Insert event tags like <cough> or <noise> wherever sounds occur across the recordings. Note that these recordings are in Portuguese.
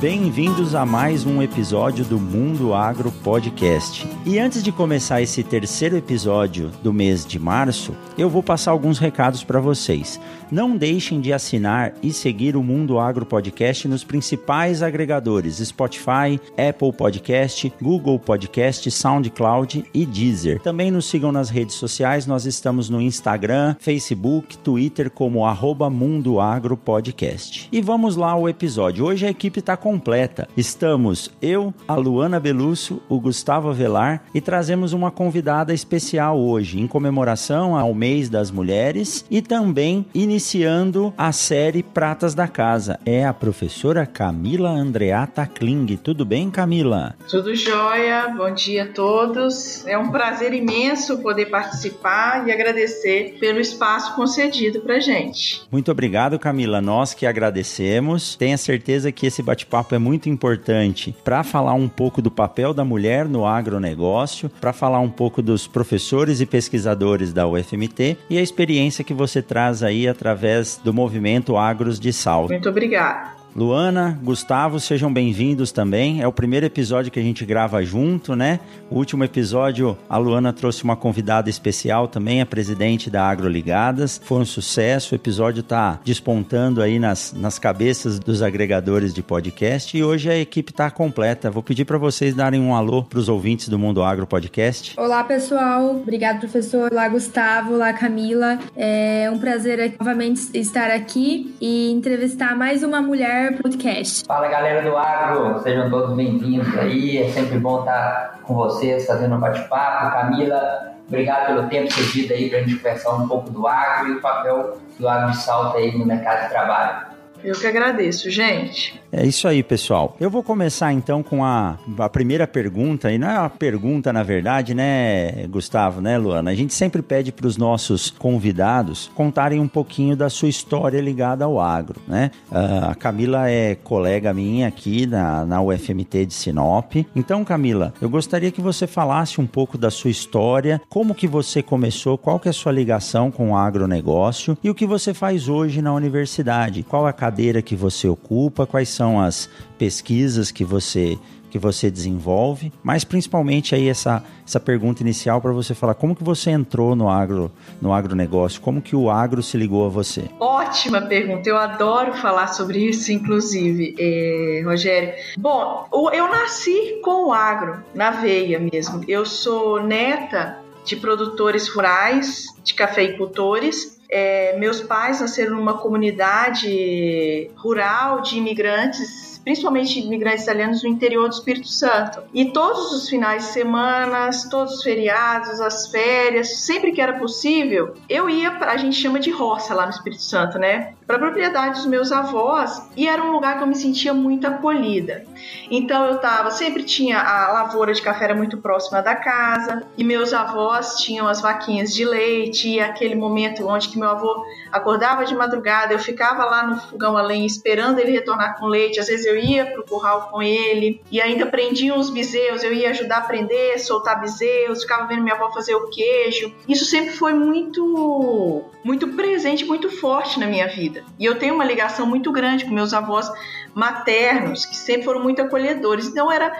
Bem-vindos a mais um episódio do Mundo Agro Podcast. E antes de começar esse terceiro episódio do mês de março, eu vou passar alguns recados para vocês. Não deixem de assinar e seguir o Mundo Agro Podcast nos principais agregadores: Spotify, Apple Podcast, Google Podcast, SoundCloud e Deezer. Também nos sigam nas redes sociais, nós estamos no Instagram, Facebook, Twitter como Mundo Agro Podcast. E vamos lá ao episódio. Hoje a equipe está completa. Estamos eu, a Luana Belusso, o Gustavo Avelar e trazemos uma convidada especial hoje, em comemoração ao mês das mulheres e também iniciando a série Pratas da Casa. É a professora Camila Andreata Kling. Tudo bem, Camila? Tudo jóia. Bom dia a todos. É um prazer imenso poder participar e agradecer pelo espaço concedido pra gente. Muito obrigado, Camila. Nós que agradecemos. Tenha certeza que esse bate-papo bate-papo é muito importante para falar um pouco do papel da mulher no agronegócio, para falar um pouco dos professores e pesquisadores da UFMT e a experiência que você traz aí através do movimento Agros de Salto. Muito obrigada. Luana, Gustavo, sejam bem-vindos também. É o primeiro episódio que a gente grava junto, né? O último episódio, a Luana trouxe uma convidada especial também, a presidente da Agroligadas. Foi um sucesso, o episódio está despontando aí nas, nas cabeças dos agregadores de podcast e hoje a equipe está completa. Vou pedir para vocês darem um alô para os ouvintes do Mundo Agro Podcast. Olá, pessoal. Obrigado, professor. Olá, Gustavo. Olá, Camila. É um prazer novamente estar aqui e entrevistar mais uma mulher Podcast. Fala galera do Agro, sejam todos bem-vindos aí. É sempre bom estar com vocês fazendo um bate-papo. Camila, obrigado pelo tempo cedido aí para a gente conversar um pouco do agro e o papel do agro de salto aí no mercado de trabalho. Eu que agradeço, gente. É isso aí, pessoal. Eu vou começar então com a, a primeira pergunta, e não é uma pergunta, na verdade, né, Gustavo, né, Luana? A gente sempre pede para os nossos convidados contarem um pouquinho da sua história ligada ao agro, né? Uh, a Camila é colega minha aqui na, na UFMT de Sinop. Então, Camila, eu gostaria que você falasse um pouco da sua história, como que você começou, qual que é a sua ligação com o agronegócio e o que você faz hoje na universidade. Qual a cadeira que você ocupa, quais são as pesquisas que você que você desenvolve, mas principalmente aí essa, essa pergunta inicial para você falar como que você entrou no agro no agronegócio, como que o agro se ligou a você? Ótima pergunta, eu adoro falar sobre isso, inclusive, eh, Rogério. Bom, eu nasci com o agro na veia mesmo. Eu sou neta de produtores rurais, de cafeicultores é, meus pais nasceram numa comunidade rural de imigrantes principalmente imigrantes italianos no interior do Espírito Santo. E todos os finais de semana, todos os feriados, as férias, sempre que era possível, eu ia para a gente chama de roça lá no Espírito Santo, né? Para a propriedade dos meus avós e era um lugar que eu me sentia muito acolhida. Então eu tava, sempre tinha a lavoura de café era muito próxima da casa e meus avós tinham as vaquinhas de leite e aquele momento onde que meu avô acordava de madrugada, eu ficava lá no fogão a lenha esperando ele retornar com leite. Às vezes eu ia pro curral com ele e ainda prendia os bezerros, eu ia ajudar a prender, soltar bezerros, ficava vendo minha avó fazer o queijo. Isso sempre foi muito muito presente, muito forte na minha vida. E eu tenho uma ligação muito grande com meus avós maternos, que sempre foram muito acolhedores. Então era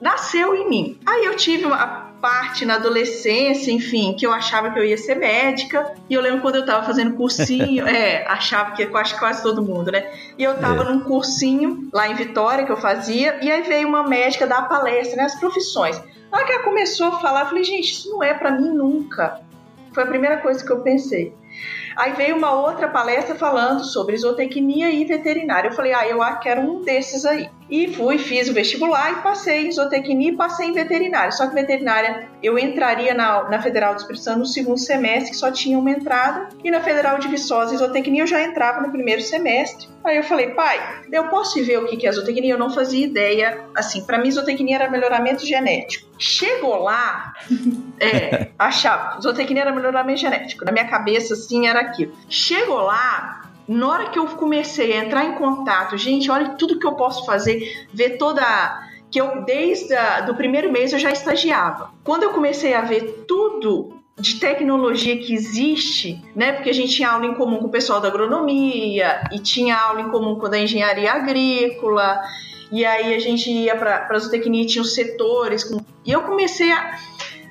nasceu em mim. Aí eu tive uma parte na adolescência, enfim, que eu achava que eu ia ser médica. E eu lembro quando eu tava fazendo cursinho, <laughs> é, achava que quase quase todo mundo, né? E eu tava é. num cursinho lá em Vitória que eu fazia, e aí veio uma médica dar palestra, né, as profissões. Na hora que ela começou a falar, eu falei, gente, isso não é para mim nunca. Foi a primeira coisa que eu pensei. Aí veio uma outra palestra falando sobre zootecnia e veterinária. Eu falei, ah, eu quero um desses aí. E fui, fiz o vestibular e passei em zootecnia e passei em veterinária. Só que veterinária eu entraria na, na Federal do Espírito Santo no segundo semestre, que só tinha uma entrada, e na Federal de Viçosa e zootecnia eu já entrava no primeiro semestre. Aí eu falei, pai, eu posso ver o que é zootecnia? Eu não fazia ideia. Assim, para mim, zootecnia era melhoramento genético. Chegou lá, <laughs> é, achava, zootecnia era melhoramento genético. Na minha cabeça, assim, era aquilo. Chegou lá, na hora que eu comecei a entrar em contato, gente, olha tudo que eu posso fazer, ver toda que eu desde o primeiro mês eu já estagiava. Quando eu comecei a ver tudo de tecnologia que existe, né? Porque a gente tinha aula em comum com o pessoal da agronomia e tinha aula em comum com a da engenharia agrícola. E aí a gente ia para a zootecnia tinha os setores. Com... E eu comecei a,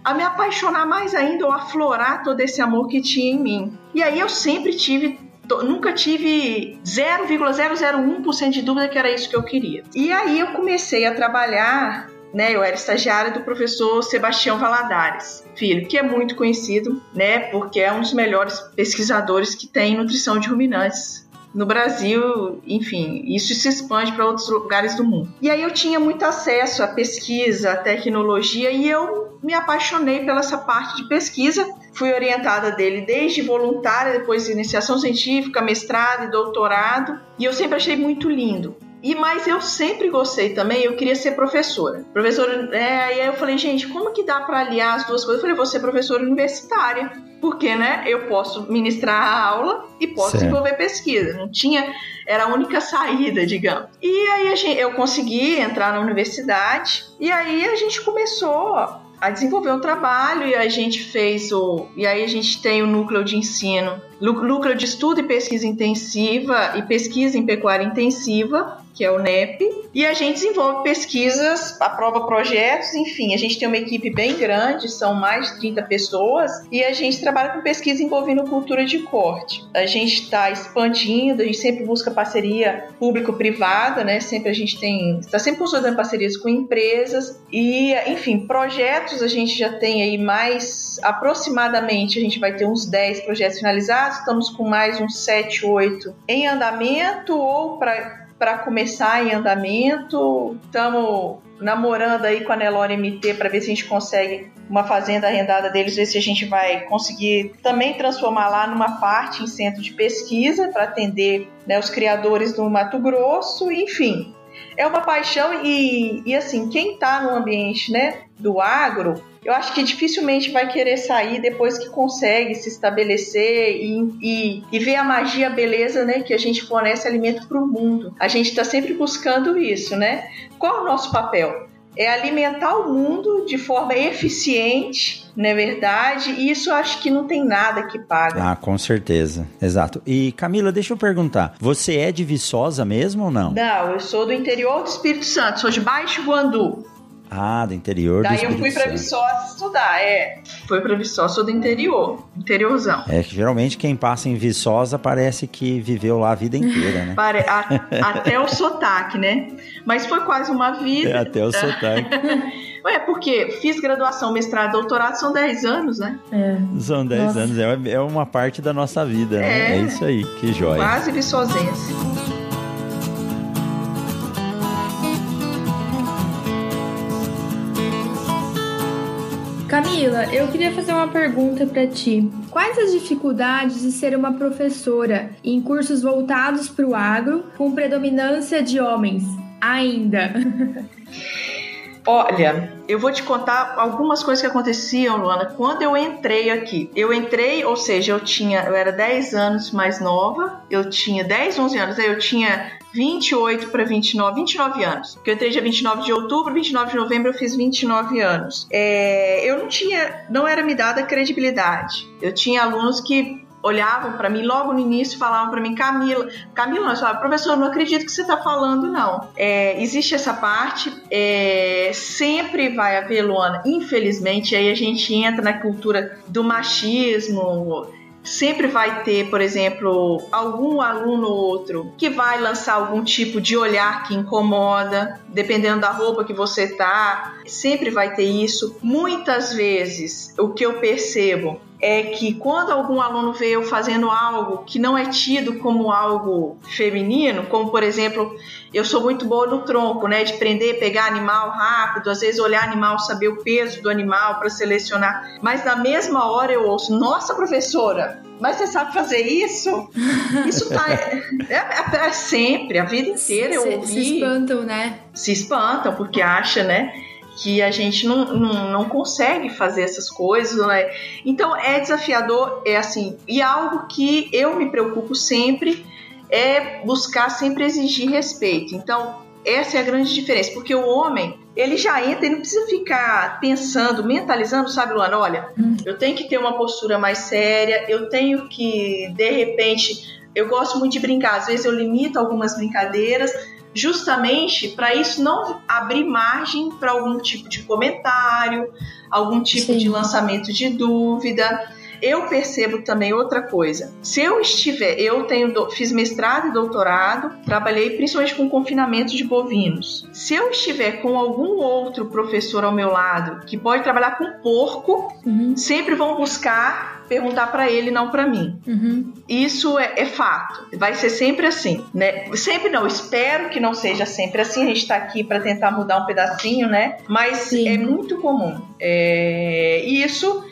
a me apaixonar mais ainda, ou aflorar todo esse amor que tinha em mim. E aí eu sempre tive nunca tive 0,001% de dúvida que era isso que eu queria. E aí eu comecei a trabalhar, né? Eu era estagiária do professor Sebastião Valadares, filho, que é muito conhecido, né? Porque é um dos melhores pesquisadores que tem nutrição de ruminantes no Brasil, enfim, isso se expande para outros lugares do mundo. E aí eu tinha muito acesso à pesquisa, à tecnologia e eu me apaixonei pela essa parte de pesquisa. Fui orientada dele desde voluntária, depois iniciação científica, mestrado e doutorado, e eu sempre achei muito lindo. E mas eu sempre gostei também, eu queria ser professora. Professora, é, e aí eu falei, gente, como que dá para aliar as duas coisas? Eu falei, vou ser professora universitária, porque, né, eu posso ministrar a aula e posso certo. desenvolver pesquisa. Não tinha, era a única saída, digamos. E aí gente, eu consegui entrar na universidade e aí a gente começou a desenvolver um trabalho e a gente fez o e aí a gente tem o núcleo de ensino núcleo de estudo e pesquisa intensiva e pesquisa em pecuária intensiva que é o NEP, e a gente desenvolve pesquisas, aprova projetos, enfim, a gente tem uma equipe bem grande, são mais de 30 pessoas, e a gente trabalha com pesquisa envolvendo cultura de corte. A gente está expandindo, a gente sempre busca parceria público-privada, né? Sempre a gente tem, está sempre consolidando parcerias com empresas e, enfim, projetos a gente já tem aí mais aproximadamente, a gente vai ter uns 10 projetos finalizados, estamos com mais uns 7, 8 em andamento ou para para começar em andamento. Estamos namorando aí com a Nelore MT para ver se a gente consegue uma fazenda arrendada deles, ver se a gente vai conseguir também transformar lá numa parte em centro de pesquisa para atender né, os criadores do Mato Grosso, enfim. É uma paixão e, e assim, quem está no ambiente né, do agro eu acho que dificilmente vai querer sair depois que consegue se estabelecer e, e, e ver a magia, a beleza, né, que a gente fornece alimento para o mundo. A gente está sempre buscando isso, né? Qual é o nosso papel? É alimentar o mundo de forma eficiente, não é verdade? E isso eu acho que não tem nada que paga. Ah, com certeza. Exato. E Camila, deixa eu perguntar. Você é de Viçosa mesmo ou não? Não, eu sou do interior do Espírito Santo, sou de Baixo Guandu. Ah, do interior Daí do Espírito eu fui pra Viçosa estudar, é. Fui pra Viçosa, sou do interior, interiorzão. É que geralmente quem passa em Viçosa parece que viveu lá a vida inteira, né? <laughs> Pare... A... até o sotaque, né? Mas foi quase uma vida. É, até o sotaque. <laughs> É, porque fiz graduação, mestrado, doutorado, são 10 anos, né? É. São 10 anos, é, é uma parte da nossa vida, né? é. né? É isso aí, que joia. Quase viçosense. Camila, eu queria fazer uma pergunta para ti. Quais as dificuldades de ser uma professora em cursos voltados para o agro com predominância de homens? Ainda. <laughs> Olha, eu vou te contar algumas coisas que aconteciam, Luana, quando eu entrei aqui. Eu entrei, ou seja, eu tinha, eu era 10 anos mais nova, eu tinha 10, 11 anos, aí eu tinha 28 para 29, 29 anos. Porque eu entrei dia 29 de outubro, 29 de novembro eu fiz 29 anos. É, eu não tinha, não era me dada credibilidade. Eu tinha alunos que olhavam para mim logo no início falavam para mim Camila Camila não falava professor não acredito que você está falando não. É, existe essa parte é, sempre vai haver Luana infelizmente aí a gente entra na cultura do machismo. Sempre vai ter, por exemplo, algum aluno ou outro que vai lançar algum tipo de olhar que incomoda, dependendo da roupa que você tá, sempre vai ter isso. Muitas vezes, o que eu percebo é que quando algum aluno vê eu fazendo algo que não é tido como algo feminino, como por exemplo, eu sou muito boa no tronco, né, de prender, pegar animal rápido, às vezes olhar animal, saber o peso do animal para selecionar, mas na mesma hora eu ouço: "Nossa, professora, mas você sabe fazer isso? <laughs> Isso tá. É, é, é sempre, a vida inteira eu ouvi. Se espantam, né? Se espantam, porque acha, né? Que a gente não, não, não consegue fazer essas coisas, né? Então é desafiador, é assim, e algo que eu me preocupo sempre é buscar sempre exigir respeito. Então, essa é a grande diferença, porque o homem, ele já entra, ele não precisa ficar pensando, mentalizando, sabe, Luana? Olha, hum. eu tenho que ter uma postura mais séria, eu tenho que, de repente, eu gosto muito de brincar, às vezes eu limito algumas brincadeiras, justamente para isso não abrir margem para algum tipo de comentário, algum tipo Sim. de lançamento de dúvida eu percebo também outra coisa. Se eu estiver, eu tenho fiz mestrado e doutorado, trabalhei principalmente com confinamento de bovinos. Se eu estiver com algum outro professor ao meu lado que pode trabalhar com porco, uhum. sempre vão buscar perguntar para ele, não para mim. Uhum. Isso é, é, fato. Vai ser sempre assim, né? Sempre não. Espero que não seja sempre assim. A gente está aqui para tentar mudar um pedacinho, né? Mas Sim. é muito comum. É... E isso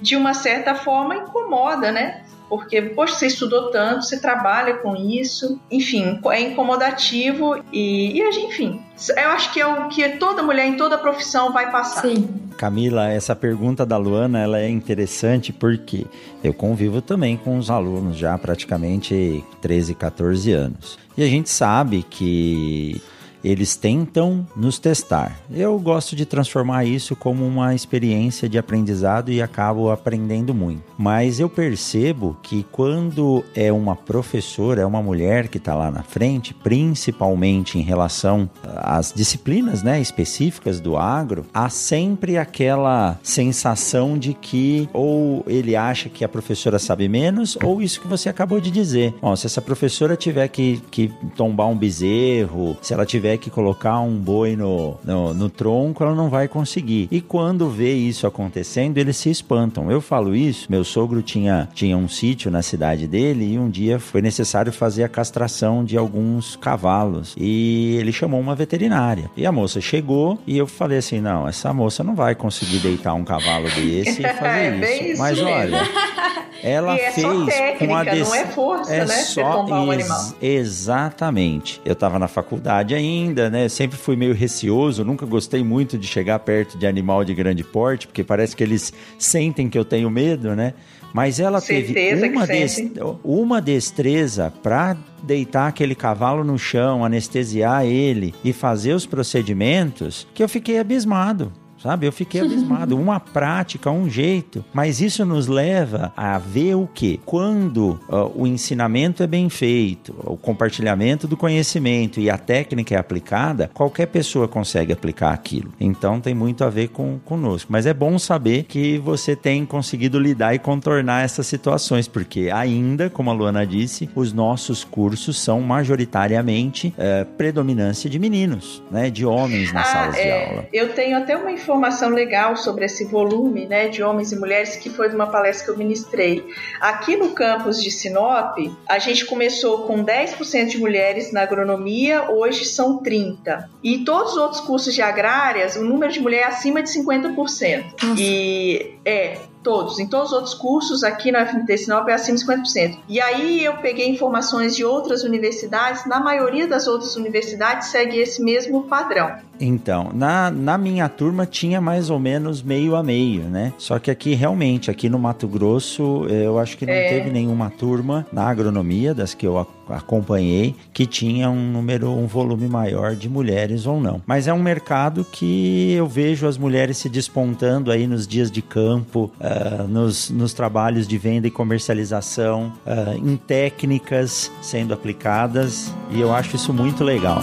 de uma certa forma incomoda, né? Porque, poxa, você estudou tanto, você trabalha com isso, enfim, é incomodativo e, e enfim, eu acho que é o que toda mulher em toda profissão vai passar. Sim. Camila, essa pergunta da Luana ela é interessante porque eu convivo também com os alunos já praticamente 13, 14 anos. E a gente sabe que eles tentam nos testar. Eu gosto de transformar isso como uma experiência de aprendizado e acabo aprendendo muito. Mas eu percebo que quando é uma professora, é uma mulher que está lá na frente, principalmente em relação às disciplinas né, específicas do agro, há sempre aquela sensação de que ou ele acha que a professora sabe menos, ou isso que você acabou de dizer. Bom, se essa professora tiver que, que tombar um bezerro, se ela tiver tiver que colocar um boi no, no, no tronco, ela não vai conseguir. E quando vê isso acontecendo, eles se espantam. Eu falo isso, meu sogro tinha, tinha um sítio na cidade dele e um dia foi necessário fazer a castração de alguns cavalos. E ele chamou uma veterinária. E a moça chegou e eu falei assim: não, essa moça não vai conseguir deitar um cavalo desse e <laughs> fazer é, isso. Mas olha. <laughs> Ela é fez técnica, com a dec... não é força, é né? Só um ex exatamente. Eu estava na faculdade ainda, né? Sempre fui meio receoso, nunca gostei muito de chegar perto de animal de grande porte, porque parece que eles sentem que eu tenho medo, né? Mas ela Certeza teve uma, uma destreza para deitar aquele cavalo no chão, anestesiar ele e fazer os procedimentos que eu fiquei abismado sabe? Eu fiquei abismado. <laughs> Uma prática, um jeito. Mas isso nos leva a ver o que? Quando uh, o ensinamento é bem feito, o compartilhamento do conhecimento e a técnica é aplicada, qualquer pessoa consegue aplicar aquilo. Então tem muito a ver com conosco. Mas é bom saber que você tem conseguido lidar e contornar essas situações, porque ainda, como a Luana disse, os nossos cursos são majoritariamente uh, predominância de meninos, né? De homens nas ah, salas é, de aula. Eu tenho até uma informação informação legal sobre esse volume né, de homens e mulheres, que foi de uma palestra que eu ministrei. Aqui no campus de Sinop, a gente começou com 10% de mulheres na agronomia, hoje são 30%. E todos os outros cursos de agrárias, o número de mulheres é acima de 50%. Nossa. E é, todos. Em todos os outros cursos, aqui na FMT Sinop é acima de 50%. E aí eu peguei informações de outras universidades, na maioria das outras universidades segue esse mesmo padrão. Então, na, na minha turma tinha mais ou menos meio a meio, né? Só que aqui realmente, aqui no Mato Grosso, eu acho que não é. teve nenhuma turma na agronomia, das que eu acompanhei, que tinha um número, um volume maior de mulheres ou não. Mas é um mercado que eu vejo as mulheres se despontando aí nos dias de campo, uh, nos, nos trabalhos de venda e comercialização, uh, em técnicas sendo aplicadas, e eu acho isso muito legal.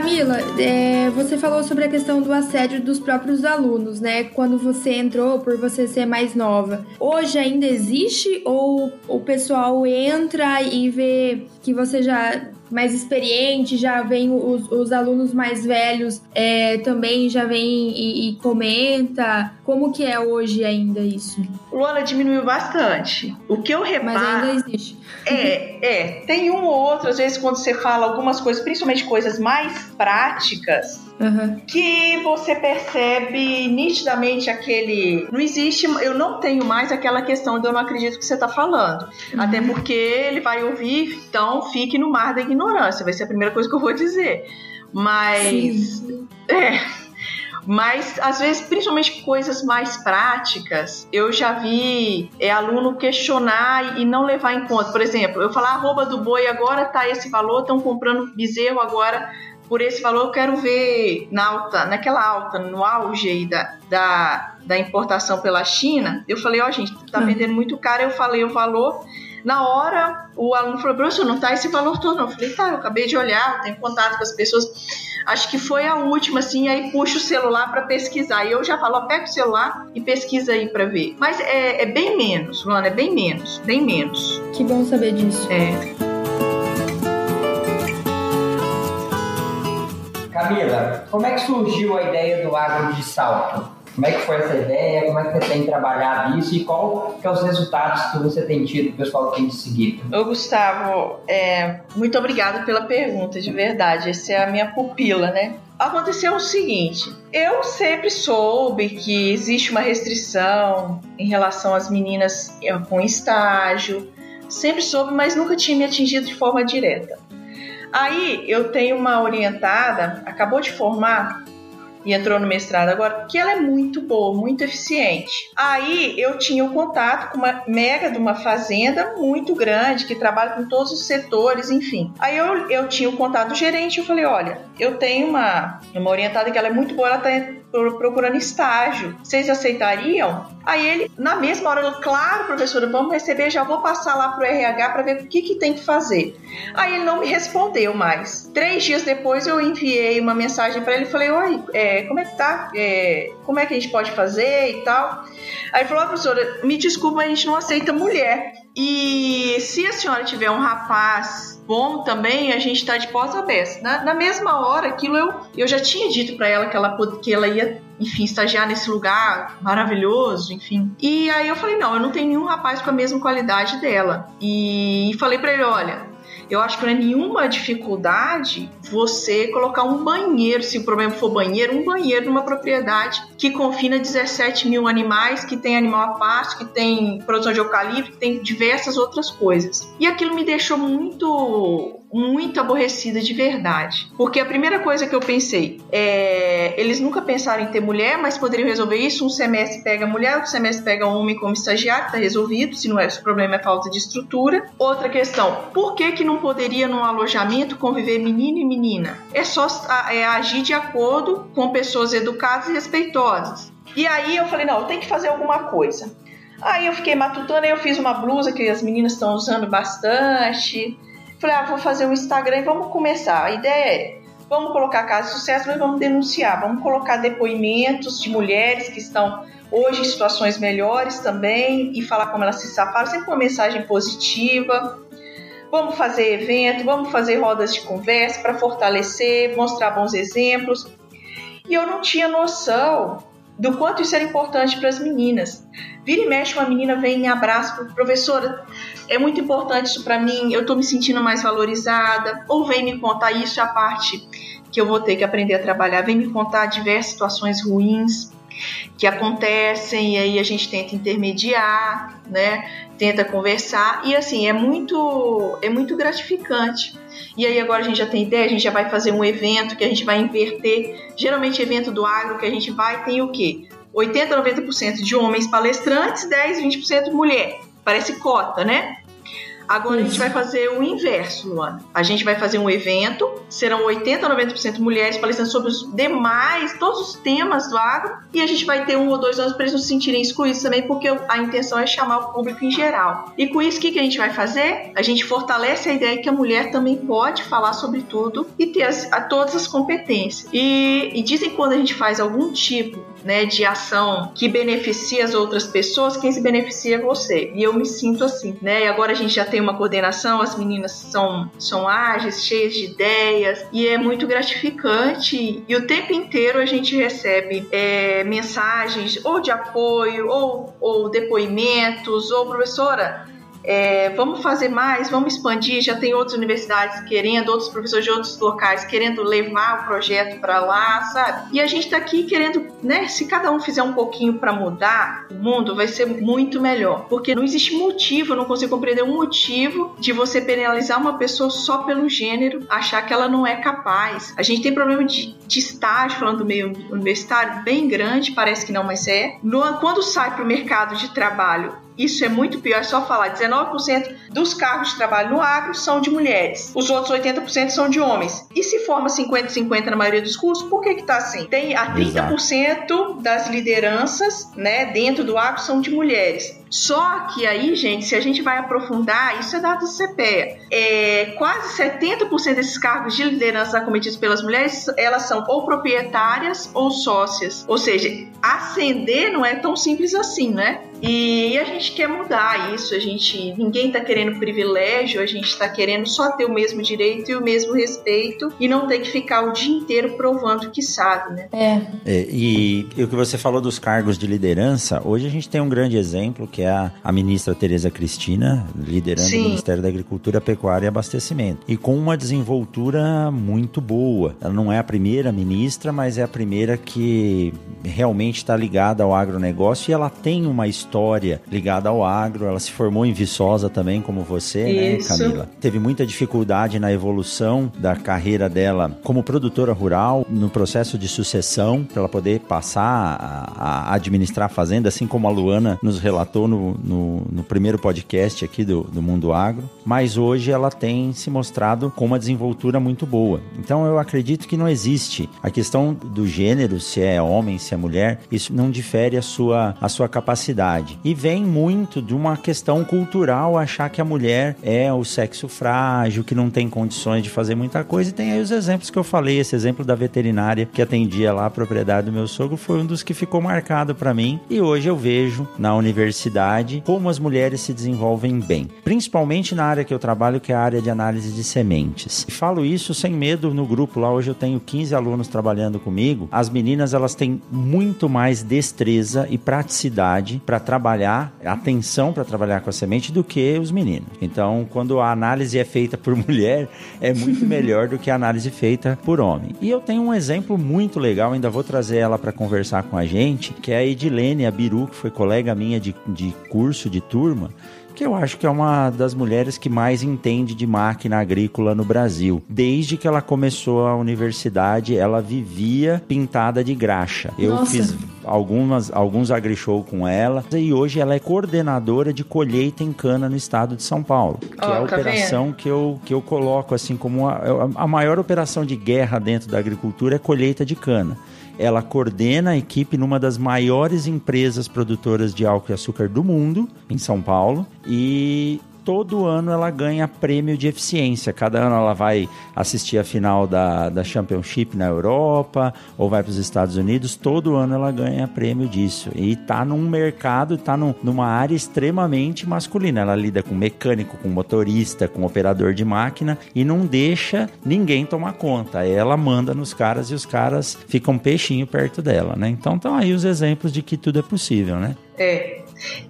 Camila, é, você falou sobre a questão do assédio dos próprios alunos, né? Quando você entrou, por você ser mais nova. Hoje ainda existe ou o pessoal entra e vê que você já mais experiente, já vem os, os alunos mais velhos é, também já vem e, e, comenta. Como que é hoje ainda isso? Luana diminuiu bastante. O que eu reparo... Mas ainda existe. É, é. Tem um ou outro, às vezes, quando você fala algumas coisas, principalmente coisas mais práticas, Uhum. que você percebe nitidamente aquele. Não existe, eu não tenho mais aquela questão de eu não acredito que você está falando. Uhum. Até porque ele vai ouvir, então fique no mar da ignorância, vai ser a primeira coisa que eu vou dizer. Mas. Sim. É. Mas, às vezes, principalmente coisas mais práticas, eu já vi é, aluno questionar e não levar em conta. Por exemplo, eu falar arroba do boi agora tá esse valor, estão comprando bezerro agora por esse valor, eu quero ver na alta, naquela alta, no auge aí da, da, da importação pela China. Eu falei, ó, oh, gente, tá hum. vendendo muito caro. Eu falei o valor. Na hora, o aluno falou, professor, não tá esse valor todo, não. Eu falei, tá, eu acabei de olhar, tenho contato com as pessoas acho que foi a última, assim, aí puxa o celular para pesquisar. E eu já falo, pega o celular e pesquisa aí para ver. Mas é, é, bem menos, Luana, é bem menos, bem menos. Que bom saber disso. É. Camila, como é que surgiu a ideia do agro de salto? Como é que foi essa ideia? Como é que você tem trabalhado isso e qual que é os resultados que você tem tido, o pessoal tem te seguido? Ô Gustavo, é, muito obrigada pela pergunta, de verdade. Essa é a minha pupila, né? Aconteceu o seguinte, eu sempre soube que existe uma restrição em relação às meninas é, com estágio, sempre soube, mas nunca tinha me atingido de forma direta. Aí eu tenho uma orientada, acabou de formar, e entrou no mestrado agora, que ela é muito boa, muito eficiente. Aí eu tinha o um contato com uma mega de uma fazenda muito grande, que trabalha com todos os setores, enfim. Aí eu, eu tinha o contato do gerente, eu falei, olha, eu tenho uma, uma orientada que ela é muito boa, ela está procurando estágio. Vocês aceitariam? Aí ele, na mesma hora, ele, claro, professora, vamos receber, já vou passar lá pro RH para ver o que, que tem que fazer. Aí ele não me respondeu mais. Três dias depois eu enviei uma mensagem para ele e falei, oi, é, como é que tá? É, como é que a gente pode fazer e tal? Aí falou, professora, me desculpa, a gente não aceita mulher. E se a senhora tiver um rapaz bom também, a gente está de portas abertas. Na, na, mesma hora, aquilo eu, eu já tinha dito para ela que ela, que ela ia, enfim, estagiar nesse lugar maravilhoso, enfim. E aí eu falei, não, eu não tenho nenhum rapaz com a mesma qualidade dela. E falei para ele, olha, eu acho que não é nenhuma dificuldade você colocar um banheiro, se o problema for banheiro, um banheiro numa propriedade que confina 17 mil animais, que tem animal a pasto, que tem produção de eucalipto, que tem diversas outras coisas. E aquilo me deixou muito muito aborrecida de verdade. Porque a primeira coisa que eu pensei é. Eles nunca pensaram em ter mulher, mas poderiam resolver isso. Um semestre pega mulher, outro semestre pega homem como estagiário, tá resolvido. Se não é, o problema é falta de estrutura. Outra questão: por que, que não poderia num alojamento conviver menino e menina? É só é, agir de acordo com pessoas educadas e respeitosas. E aí eu falei: não, tem que fazer alguma coisa. Aí eu fiquei matutando, aí eu fiz uma blusa que as meninas estão usando bastante. Falei, ah, vou fazer um Instagram e vamos começar. A ideia é, vamos colocar casos de sucesso, mas vamos denunciar, vamos colocar depoimentos de mulheres que estão hoje em situações melhores também e falar como elas se safaram, sempre uma mensagem positiva. Vamos fazer evento, vamos fazer rodas de conversa para fortalecer, mostrar bons exemplos. E eu não tinha noção do quanto isso era importante para as meninas. Vira e mexe, uma menina vem em abraço, professora, é muito importante isso para mim, eu estou me sentindo mais valorizada, ou vem me contar isso, é a parte que eu vou ter que aprender a trabalhar, vem me contar diversas situações ruins que acontecem e aí a gente tenta intermediar, né? Tenta conversar e assim é muito é muito gratificante e aí agora a gente já tem ideia, a gente já vai fazer um evento que a gente vai inverter. Geralmente evento do agro que a gente vai tem o quê? 80, 90% de homens palestrantes, 10, 20% mulher. Parece cota, né? Agora Isso. a gente vai fazer o inverso, Luana. A gente vai fazer um evento, serão 80 a 90% mulheres palestrando sobre os demais, todos os temas do agro, e a gente vai ter um ou dois anos para eles não se sentirem excluídos também, porque a intenção é chamar o público em geral. E com isso, o que, que a gente vai fazer? A gente fortalece a ideia que a mulher também pode falar sobre tudo e ter as, a, todas as competências. E, e dizem que quando a gente faz algum tipo né, de ação que beneficia as outras pessoas, quem se beneficia é você. E eu me sinto assim, né? E agora a gente já tem uma coordenação, as meninas são, são ágeis, cheias de ideias, e é muito gratificante. E o tempo inteiro a gente recebe é, mensagens ou de apoio, ou, ou depoimentos, ou professora, é, vamos fazer mais, vamos expandir. Já tem outras universidades querendo, outros professores de outros locais querendo levar o projeto para lá, sabe? E a gente está aqui querendo, né? Se cada um fizer um pouquinho para mudar o mundo, vai ser muito melhor. Porque não existe motivo, eu não consigo compreender um motivo de você penalizar uma pessoa só pelo gênero, achar que ela não é capaz. A gente tem problema de, de estágio, falando do meio universitário, bem grande, parece que não, mas é. No, quando sai para o mercado de trabalho isso é muito pior, é só falar. 19% dos cargos de trabalho no agro são de mulheres. Os outros 80% são de homens. E se forma 50-50 na maioria dos cursos, por que que tá assim? Tem a 30% Exato. das lideranças, né, dentro do agro são de mulheres. Só que aí, gente, se a gente vai aprofundar, isso é dado do CPEA, é, quase 70% desses cargos de liderança acometidos pelas mulheres, elas são ou proprietárias ou sócias. Ou seja, ascender não é tão simples assim, né? E a gente quer mudar isso, a gente ninguém está querendo privilégio, a gente está querendo só ter o mesmo direito e o mesmo respeito e não ter que ficar o dia inteiro provando que sabe, né? É. é e, e o que você falou dos cargos de liderança, hoje a gente tem um grande exemplo que é a, a ministra Tereza Cristina, liderando Sim. o Ministério da Agricultura, Pecuária e Abastecimento. E com uma desenvoltura muito boa. Ela não é a primeira ministra, mas é a primeira que realmente está ligada ao agronegócio e ela tem uma história ligada ao agro. Ela se formou em Viçosa também, como você, né, Isso. né, Camila? Teve muita dificuldade na evolução da carreira dela como produtora rural, no processo de sucessão, para ela poder passar a, a, administrar a fazenda, assim como a Luana nos relatou no, no, no primeiro podcast aqui do, do Mundo Agro. Mas hoje ela tem se mostrado com uma desenvoltura muito boa. Então eu acredito que não existe a questão do gênero, se é homem, se é mulher, isso não difere a sua, a sua capacidade. E vem muito de uma questão cultural achar que a mulher é o sexo frágil, que não tem condições de fazer muita coisa. E tem aí os exemplos que eu falei, esse exemplo da veterinária que atendia lá a propriedade do meu sogro foi um dos que ficou marcado para mim. E hoje eu vejo na universidade como as mulheres se desenvolvem bem, principalmente na área que eu trabalho, que é a área de análise de sementes. E falo isso sem medo no grupo lá. Hoje eu tenho 15 alunos trabalhando comigo. As meninas elas têm muito mais destreza e praticidade para trabalhar, atenção para trabalhar com a semente do que os meninos. Então, quando a análise é feita por <laughs> mulher, é muito melhor do que a análise feita por homem. E eu tenho um exemplo muito legal, ainda vou trazer ela para conversar com a gente, que é a Edilene Abiru, que foi colega minha de, de curso, de turma que eu acho que é uma das mulheres que mais entende de máquina agrícola no Brasil. Desde que ela começou a universidade, ela vivia pintada de graxa. Eu Nossa. fiz algumas, alguns agrishow com ela e hoje ela é coordenadora de colheita em cana no estado de São Paulo, que oh, é a tá operação que eu, que eu coloco assim como a, a maior operação de guerra dentro da agricultura é colheita de cana ela coordena a equipe numa das maiores empresas produtoras de álcool e açúcar do mundo, em São Paulo, e todo ano ela ganha prêmio de eficiência. Cada ano ela vai assistir a final da, da Championship na Europa ou vai para os Estados Unidos. Todo ano ela ganha prêmio disso. E está num mercado, está num, numa área extremamente masculina. Ela lida com mecânico, com motorista, com operador de máquina e não deixa ninguém tomar conta. Ela manda nos caras e os caras ficam peixinho perto dela, né? Então estão aí os exemplos de que tudo é possível, né? É,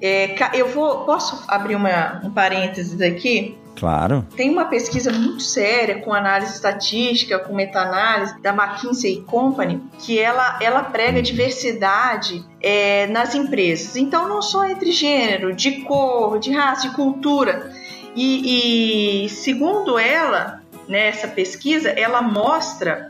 é, eu vou, posso abrir uma, um parênteses aqui? Claro. Tem uma pesquisa muito séria com análise estatística, com meta-análise da McKinsey Company, que ela, ela prega uhum. diversidade é, nas empresas. Então, não só entre gênero, de cor, de raça, de cultura. E, e segundo ela, nessa pesquisa, ela mostra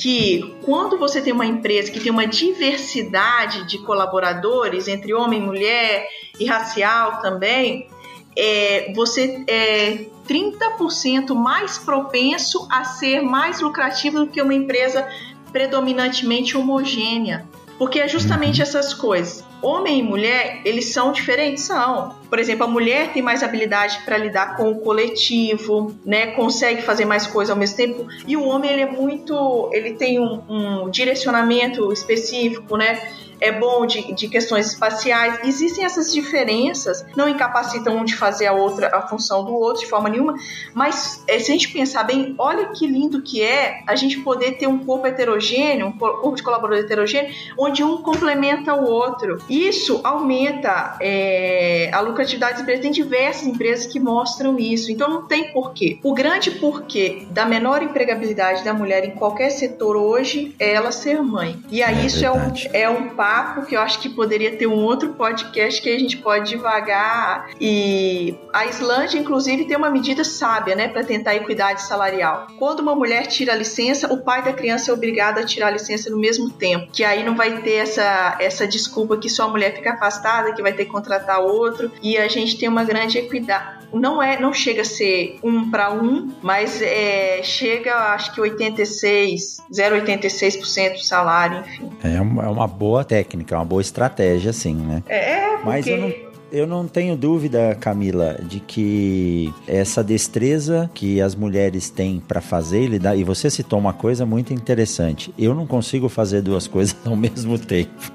que quando você tem uma empresa que tem uma diversidade de colaboradores entre homem, mulher e racial também, é, você é 30% mais propenso a ser mais lucrativo do que uma empresa predominantemente homogênea. Porque é justamente uhum. essas coisas. Homem e mulher, eles são diferentes? São. Por exemplo, a mulher tem mais habilidade para lidar com o coletivo, né? Consegue fazer mais coisas ao mesmo tempo. E o homem, ele é muito. Ele tem um, um direcionamento específico, né? É bom de, de questões espaciais. Existem essas diferenças, não incapacitam um de fazer a outra a função do outro de forma nenhuma, mas é, se a gente pensar bem, olha que lindo que é a gente poder ter um corpo heterogêneo, um corpo de colaborador heterogêneo, onde um complementa o outro. Isso aumenta é, a lucratividade das empresas. Tem diversas empresas que mostram isso, então não tem porquê. O grande porquê da menor empregabilidade da mulher em qualquer setor hoje é ela ser mãe. E aí é isso é um, é um papo que eu acho que poderia ter um outro podcast que a gente pode devagar. E a Islândia, inclusive, tem uma medida sábia, né, para tentar a equidade salarial. Quando uma mulher tira a licença, o pai da criança é obrigado a tirar a licença no mesmo tempo, que aí não vai ter essa, essa desculpa que só a mulher fica afastada, que vai ter que contratar outro. E a gente tem uma grande equidade não é não chega a ser um para um, mas é, chega acho que 86, 0,86% do salário, enfim. É uma, é uma boa técnica, uma boa estratégia, sim, né? É, é porque... Mas eu não eu não tenho dúvida, Camila, de que essa destreza que as mulheres têm para fazer, lidar, e você citou uma coisa muito interessante. Eu não consigo fazer duas <laughs> coisas ao mesmo tempo.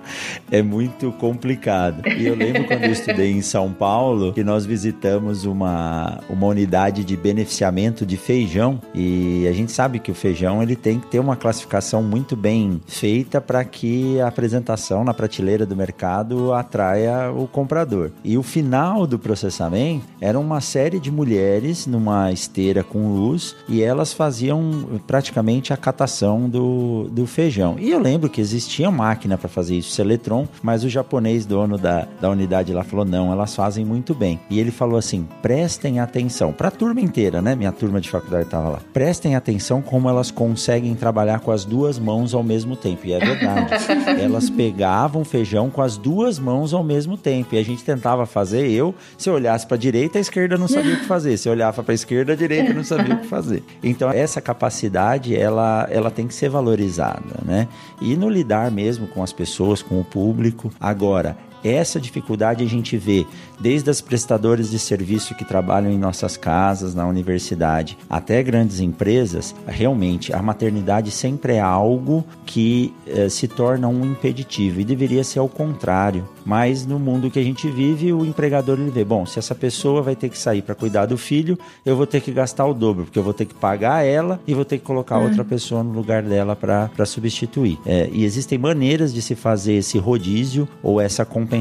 É muito complicado. E eu lembro quando eu estudei em São Paulo que nós visitamos uma, uma unidade de beneficiamento de feijão e a gente sabe que o feijão ele tem que ter uma classificação muito bem feita para que a apresentação na prateleira do mercado atraia o comprador. E o final do processamento era uma série de mulheres numa esteira com luz e elas faziam praticamente a catação do, do feijão. E eu lembro que existia máquina para fazer isso, Seletron, mas o japonês dono da, da unidade lá falou: não, elas fazem muito bem. E ele falou assim: prestem atenção, para a turma inteira, né? Minha turma de faculdade estava lá. Prestem atenção como elas conseguem trabalhar com as duas mãos ao mesmo tempo. E é verdade. <laughs> elas pegavam feijão com as duas mãos ao mesmo tempo. E a gente tentava tentava fazer, eu, se eu olhasse para a direita, a esquerda não sabia o que fazer. Se eu olhava para a esquerda, a direita não sabia o que fazer. Então, essa capacidade, ela, ela tem que ser valorizada, né? E no lidar mesmo com as pessoas, com o público. Agora, essa dificuldade a gente vê desde as prestadoras de serviço que trabalham em nossas casas, na universidade, até grandes empresas. Realmente, a maternidade sempre é algo que eh, se torna um impeditivo e deveria ser ao contrário. Mas no mundo que a gente vive, o empregador ele vê: bom, se essa pessoa vai ter que sair para cuidar do filho, eu vou ter que gastar o dobro, porque eu vou ter que pagar ela e vou ter que colocar outra uhum. pessoa no lugar dela para substituir. É, e existem maneiras de se fazer esse rodízio ou essa compensação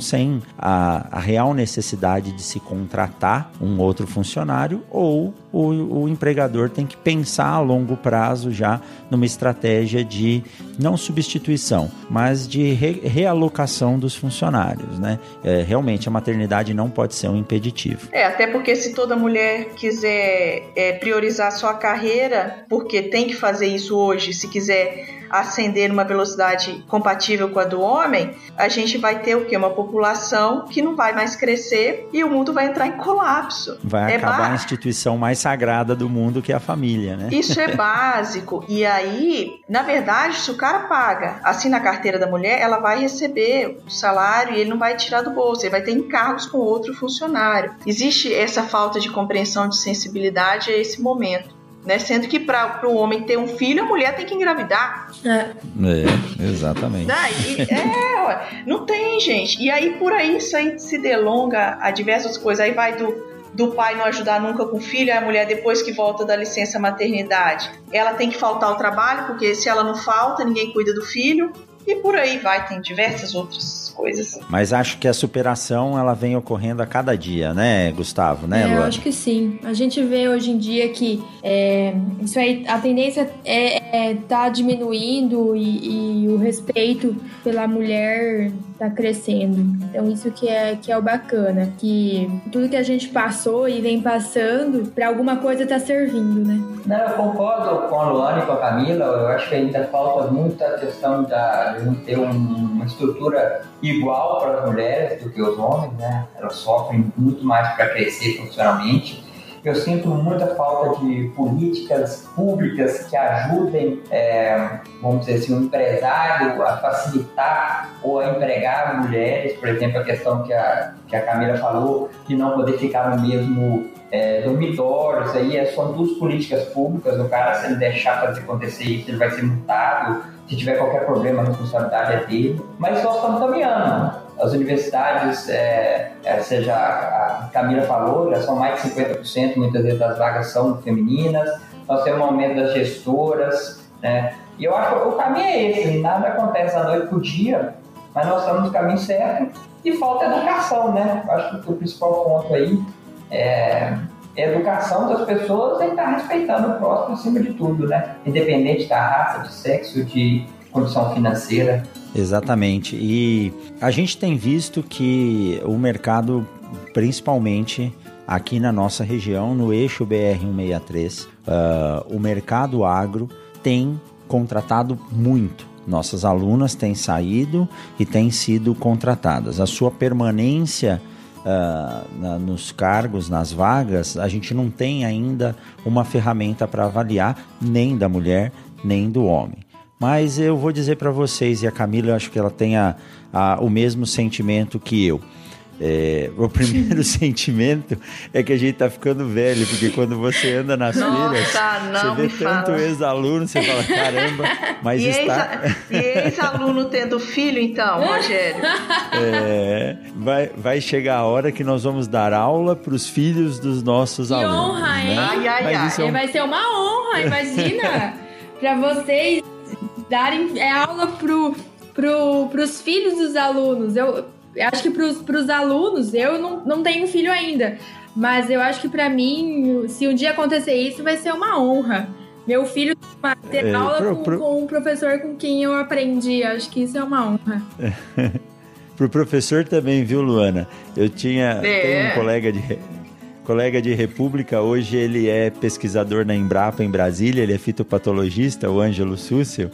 sem a, a real necessidade de se contratar um outro funcionário ou o, o empregador tem que pensar a longo prazo já numa estratégia de não substituição, mas de re, realocação dos funcionários, né? É, realmente a maternidade não pode ser um impeditivo. É, até porque se toda mulher quiser é, priorizar sua carreira, porque tem que fazer isso hoje, se quiser ascender numa velocidade compatível com a do homem, a gente vai ter o que? Uma população que não vai mais crescer e o mundo vai entrar em colapso. Vai é acabar a instituição mais sagrada do mundo, que é a família, né? Isso é <laughs> básico. E aí, na verdade, se o cara paga assim na carteira da mulher, ela vai receber o salário e ele não vai tirar do bolso, ele vai ter encargos com outro funcionário. Existe essa falta de compreensão, de sensibilidade a esse momento né? Sendo que para o homem ter um filho, a mulher tem que engravidar. É, é exatamente. Não, e, é, não tem, gente. E aí por aí isso aí se delonga a diversas coisas. Aí vai do do pai não ajudar nunca com o filho, a mulher depois que volta da licença maternidade, ela tem que faltar ao trabalho, porque se ela não falta, ninguém cuida do filho. E por aí vai, tem diversas outras coisas. Mas acho que a superação ela vem ocorrendo a cada dia, né, Gustavo, né, é, Eu acho que sim. A gente vê hoje em dia que é, isso aí, a tendência é, é tá diminuindo e, e o respeito pela mulher tá crescendo. Então isso que é que é o bacana, que tudo que a gente passou e vem passando, para alguma coisa tá servindo, né? Não, eu concordo com a Luana e com a Camila. Eu acho que ainda falta muita questão da, de não ter um uma estrutura igual para as mulheres do que os homens, né? Elas sofrem muito mais para crescer profissionalmente. Eu sinto muita falta de políticas públicas que ajudem, é, vamos dizer assim, o um empresário a facilitar ou a empregar mulheres, por exemplo, a questão que a, que a Camila falou, de não poder ficar no mesmo é, dormitório, isso aí é, são duas políticas públicas, o cara, se ele deixar fazer acontecer isso, ele vai ser multado, se tiver qualquer problema, a responsabilidade é dele, mas nós estamos caminhando, as universidades, é, é, seja a Camila falou, já são mais de 50%, muitas vezes das vagas são femininas, nós temos um aumento das gestoras, né? E eu acho que o caminho é esse, nada acontece da noite para o dia, mas nós estamos no caminho certo e falta educação, né? Eu acho que o principal ponto aí é, educação das pessoas e estar tá respeitando o próximo acima de tudo, né? Independente da raça, de sexo, de condição financeira. Exatamente. E a gente tem visto que o mercado, principalmente aqui na nossa região, no eixo BR-163, uh, o mercado agro tem contratado muito. Nossas alunas têm saído e têm sido contratadas. A sua permanência uh, na, nos cargos, nas vagas, a gente não tem ainda uma ferramenta para avaliar nem da mulher nem do homem. Mas eu vou dizer para vocês, e a Camila, eu acho que ela tem a, a, o mesmo sentimento que eu. É, o primeiro <laughs> sentimento é que a gente tá ficando velho, porque quando você anda nas Nossa, feiras, você vê tanto ex-aluno, você fala, caramba, mas e está... Ex, e ex-aluno tendo filho, então, Rogério? É, vai, vai chegar a hora que nós vamos dar aula para os filhos dos nossos que alunos. honra, né? hein? Ai, ai, ai. É um... Vai ser uma honra, imagina, <laughs> para vocês darem é aula pro, pro, pros filhos dos alunos. Eu acho que pros, pros alunos, eu não, não tenho filho ainda. Mas eu acho que para mim, se um dia acontecer isso, vai ser uma honra. Meu filho ter é, aula pro, com, pro... com um professor com quem eu aprendi. Acho que isso é uma honra. <laughs> pro professor também, viu, Luana? Eu tinha é. um colega de colega de República, hoje ele é pesquisador na Embrapa em Brasília, ele é fitopatologista, o Ângelo Súcio.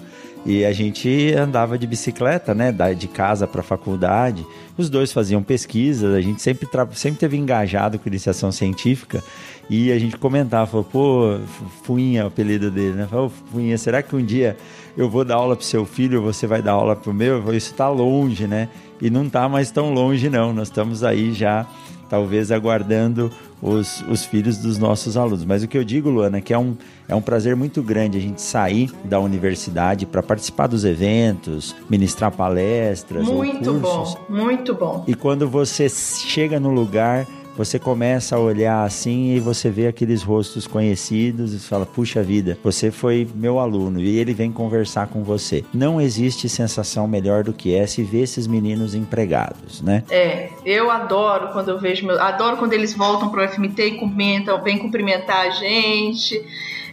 E a gente andava de bicicleta, né, de casa para a faculdade. Os dois faziam pesquisas, a gente sempre, sempre teve engajado com iniciação científica. E a gente comentava, falou, pô, Fuinha, o apelido dele, né? Falou, Fuinha, será que um dia eu vou dar aula pro seu filho, você vai dar aula pro meu? Falei, isso tá longe, né? E não tá mais tão longe, não. Nós estamos aí já, talvez, aguardando os, os filhos dos nossos alunos. Mas o que eu digo, Luana, é que é um, é um prazer muito grande a gente sair da universidade para participar dos eventos, ministrar palestras, muito bom, muito bom. E quando você chega no lugar você começa a olhar assim e você vê aqueles rostos conhecidos e fala: puxa vida, você foi meu aluno e ele vem conversar com você. Não existe sensação melhor do que essa e ver esses meninos empregados, né? É, eu adoro quando eu vejo, meu, adoro quando eles voltam pro FMT e comentam, vem cumprimentar a gente.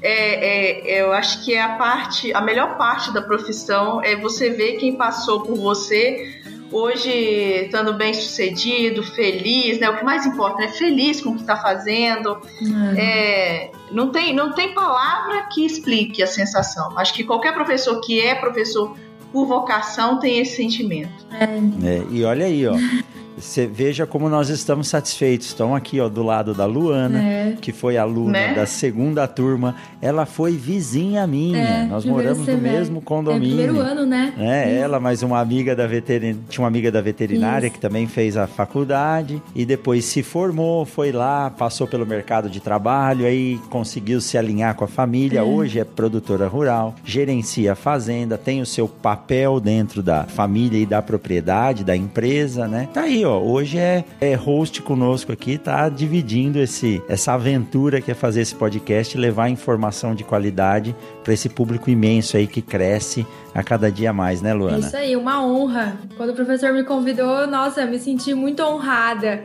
É, é, eu acho que é a parte, a melhor parte da profissão é você ver quem passou por você hoje estando bem sucedido, feliz, né? O que mais importa é feliz com o que está fazendo. Uhum. É, não, tem, não tem palavra que explique a sensação. Acho que qualquer professor que é professor por vocação tem esse sentimento. É. É, e olha aí, ó. Você veja como nós estamos satisfeitos. Estão aqui, ó, do lado da Luana, é. que foi aluna né? da segunda turma. Ela foi vizinha minha. É, nós moramos no mesmo condomínio. É, primeiro ano, né? É, ela, mais uma amiga da veterinária. Tinha uma amiga da veterinária Isso. que também fez a faculdade e depois se formou, foi lá, passou pelo mercado de trabalho, aí conseguiu se alinhar com a família. É. Hoje é produtora rural, gerencia a fazenda, tem o seu papel dentro da família e da propriedade, da empresa, né? Tá aí, ó, hoje é, é host conosco aqui, tá dividindo esse, essa aventura que é fazer esse podcast levar informação de qualidade para esse público imenso aí que cresce a cada dia mais, né, Luana? Isso aí, uma honra. Quando o professor me convidou, nossa, me senti muito honrada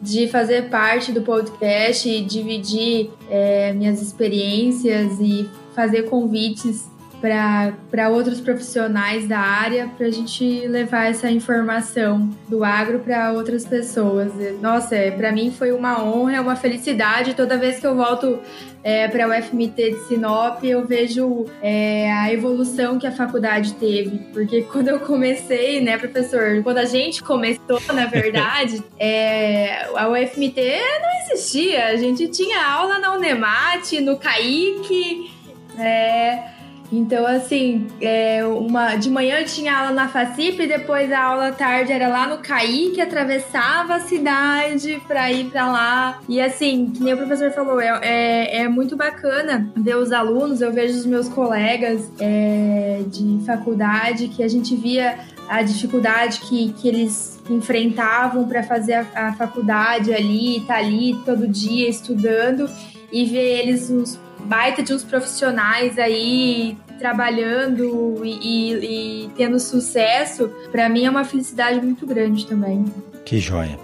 de fazer parte do podcast e dividir é, minhas experiências e fazer convites para outros profissionais da área, para a gente levar essa informação do agro para outras pessoas. Nossa, é, para mim foi uma honra, uma felicidade. Toda vez que eu volto é, para o FMT de Sinop, eu vejo é, a evolução que a faculdade teve. Porque <laughs> quando eu comecei, né, professor, quando a gente começou, na verdade, <laughs> é, a UFMT não existia. A gente tinha aula na Unemate, no CAIC. É, então, assim, é, uma, de manhã eu tinha aula na FACIP, depois a aula tarde era lá no CAI, que atravessava a cidade para ir para lá. E assim, que nem o professor falou, é, é, é, muito bacana ver os alunos, eu vejo os meus colegas é, de faculdade, que a gente via a dificuldade que, que eles enfrentavam para fazer a, a faculdade ali, tá ali todo dia estudando e ver eles uns baita de uns profissionais aí trabalhando e, e, e tendo sucesso, para mim é uma felicidade muito grande também. Que joia.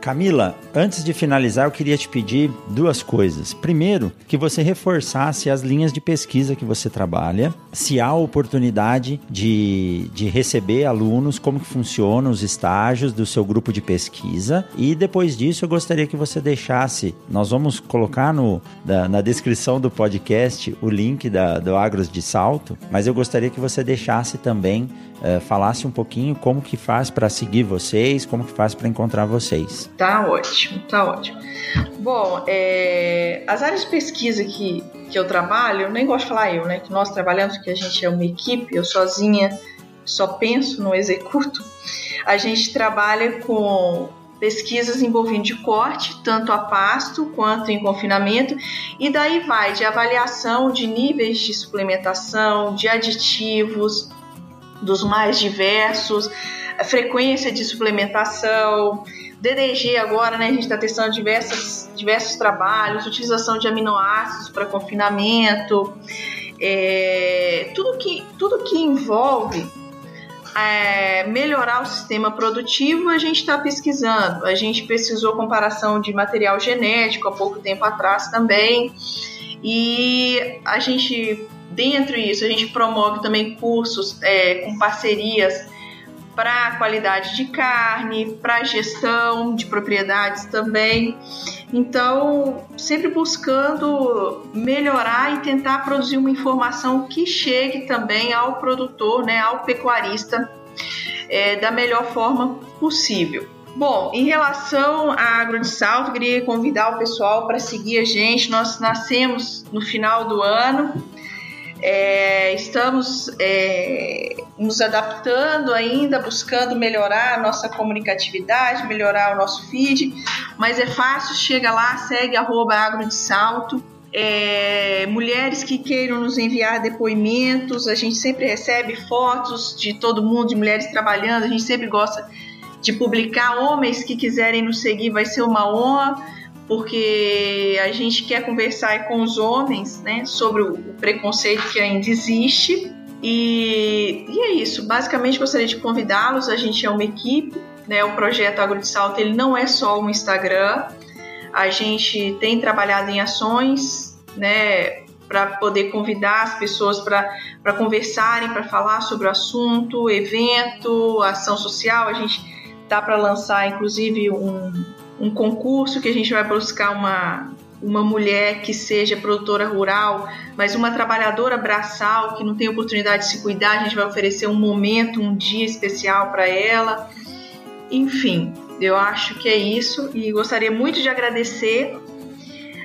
Camila, antes de finalizar, eu queria te pedir duas coisas. Primeiro, que você reforçasse as linhas de pesquisa que você trabalha, se há oportunidade de, de receber alunos, como que funcionam os estágios do seu grupo de pesquisa. E depois disso, eu gostaria que você deixasse, nós vamos colocar no, da, na descrição do podcast o link da, do Agros de Salto, mas eu gostaria que você deixasse também uh, falasse um pouquinho como que faz para seguir vocês, como que faz para encontrar vocês. Tá ótimo, tá ótimo. Bom, é, as áreas de pesquisa que, que eu trabalho, eu nem gosto de falar eu, né? Que nós trabalhamos, que a gente é uma equipe, eu sozinha só penso, não executo. A gente trabalha com pesquisas envolvendo de corte, tanto a pasto quanto em confinamento, e daí vai de avaliação de níveis de suplementação, de aditivos, dos mais diversos, frequência de suplementação, DDG agora, né, a gente está testando diversos, diversos trabalhos, utilização de aminoácidos para confinamento, é, tudo, que, tudo que envolve é, melhorar o sistema produtivo, a gente está pesquisando. A gente pesquisou comparação de material genético há pouco tempo atrás também, e a gente Dentro disso, a gente promove também cursos é, com parcerias para qualidade de carne, para gestão de propriedades também. Então, sempre buscando melhorar e tentar produzir uma informação que chegue também ao produtor, né, ao pecuarista, é, da melhor forma possível. Bom, em relação à Agro de Salto, queria convidar o pessoal para seguir a gente. Nós nascemos no final do ano é, estamos é, nos adaptando ainda, buscando melhorar a nossa comunicatividade, melhorar o nosso feed, mas é fácil, chega lá, segue arroba agro de salto. É, mulheres que queiram nos enviar depoimentos, a gente sempre recebe fotos de todo mundo, de mulheres trabalhando, a gente sempre gosta de publicar. Homens que quiserem nos seguir, vai ser uma honra porque a gente quer conversar com os homens né, sobre o preconceito que ainda existe. E, e é isso. Basicamente, gostaria de convidá-los. A gente é uma equipe. Né, o projeto Agro de Salto ele não é só um Instagram. A gente tem trabalhado em ações né, para poder convidar as pessoas para conversarem, para falar sobre o assunto, evento, ação social. A gente está para lançar, inclusive, um, um concurso que a gente vai buscar uma, uma mulher que seja produtora rural, mas uma trabalhadora braçal que não tem oportunidade de se cuidar, a gente vai oferecer um momento, um dia especial para ela. Enfim, eu acho que é isso e gostaria muito de agradecer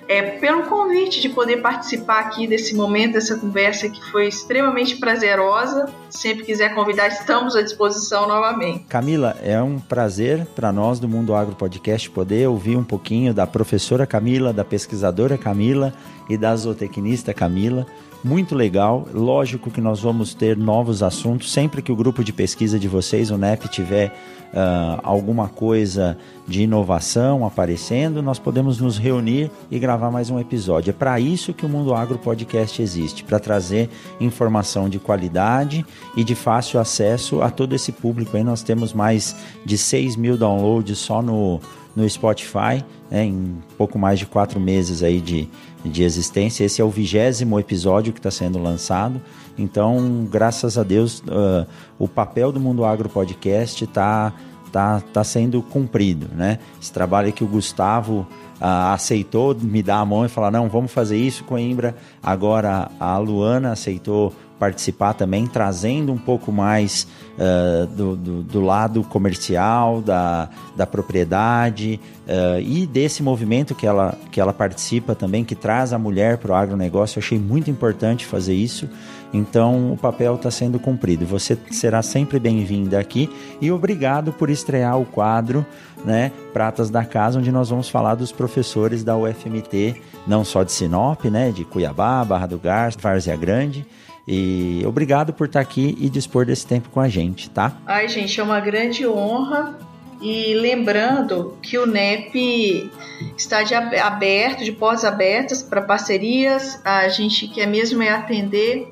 é, pelo convite de poder participar aqui desse momento, dessa conversa que foi extremamente prazerosa. Sempre quiser convidar, estamos à disposição novamente. Camila, é um prazer para nós do Mundo Agro Podcast poder ouvir um pouquinho da professora Camila, da pesquisadora Camila e da zootecnista Camila muito legal. Lógico que nós vamos ter novos assuntos sempre que o grupo de pesquisa de vocês, o NEP, tiver uh, alguma coisa de inovação aparecendo, nós podemos nos reunir e gravar mais um episódio. É para isso que o Mundo Agro Podcast existe, para trazer informação de qualidade e de fácil acesso a todo esse público. Aí nós temos mais de 6 mil downloads só no no Spotify, né, em pouco mais de quatro meses aí de, de existência. Esse é o vigésimo episódio que está sendo lançado. Então, graças a Deus, uh, o papel do Mundo Agro Podcast está tá, tá sendo cumprido, né? Esse trabalho que o Gustavo uh, aceitou me dar a mão e falar, não, vamos fazer isso, Coimbra. Agora a Luana aceitou participar também, trazendo um pouco mais uh, do, do, do, lado comercial, da, da propriedade uh, e desse movimento que ela, que ela participa também, que traz a mulher para o agronegócio. Eu achei muito importante fazer isso. Então o papel está sendo cumprido. Você será sempre bem-vinda aqui e obrigado por estrear o quadro né, Pratas da Casa, onde nós vamos falar dos professores da UFMT, não só de Sinop, né, de Cuiabá, Barra do Garça, Várzea Grande. E obrigado por estar aqui e dispor desse tempo com a gente, tá? Ai, gente, é uma grande honra. E lembrando que o NEP está de aberto, de portas abertas para parcerias. A gente quer mesmo é atender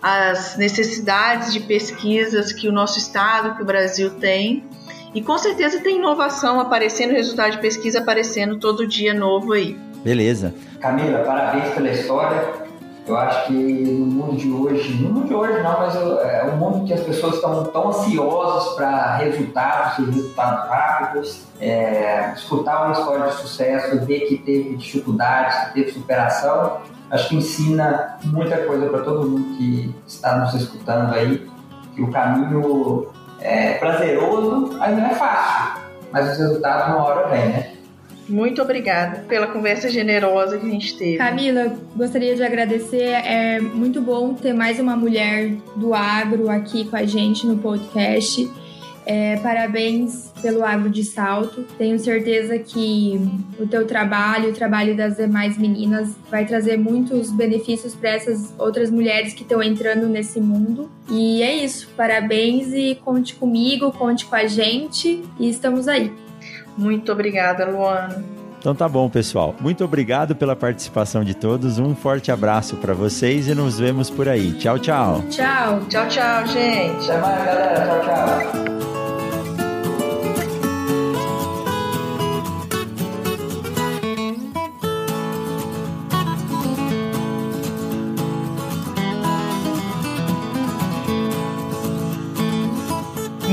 as necessidades de pesquisas que o nosso estado, que o Brasil tem. E com certeza tem inovação aparecendo, resultado de pesquisa aparecendo todo dia novo aí. Beleza. Camila, parabéns pela história. Eu acho que no mundo de hoje, no mundo de hoje não, mas é um mundo que as pessoas estão tão ansiosas para resultados resultados rápidos. É, escutar uma história de sucesso, ver que teve dificuldades, que teve superação, acho que ensina muita coisa para todo mundo que está nos escutando aí, que o caminho é prazeroso, mas não é fácil, mas os resultados uma hora vem, né? Muito obrigada pela conversa generosa que a gente teve. Camila, gostaria de agradecer. É muito bom ter mais uma mulher do agro aqui com a gente no podcast. É, parabéns pelo Agro de Salto. Tenho certeza que o teu trabalho, o trabalho das demais meninas, vai trazer muitos benefícios para essas outras mulheres que estão entrando nesse mundo. E é isso. Parabéns e conte comigo, conte com a gente e estamos aí. Muito obrigada, Luana. Então tá bom, pessoal. Muito obrigado pela participação de todos. Um forte abraço para vocês e nos vemos por aí. Tchau, tchau. Tchau. Tchau, tchau, gente. Até mais, galera. Tchau, tchau.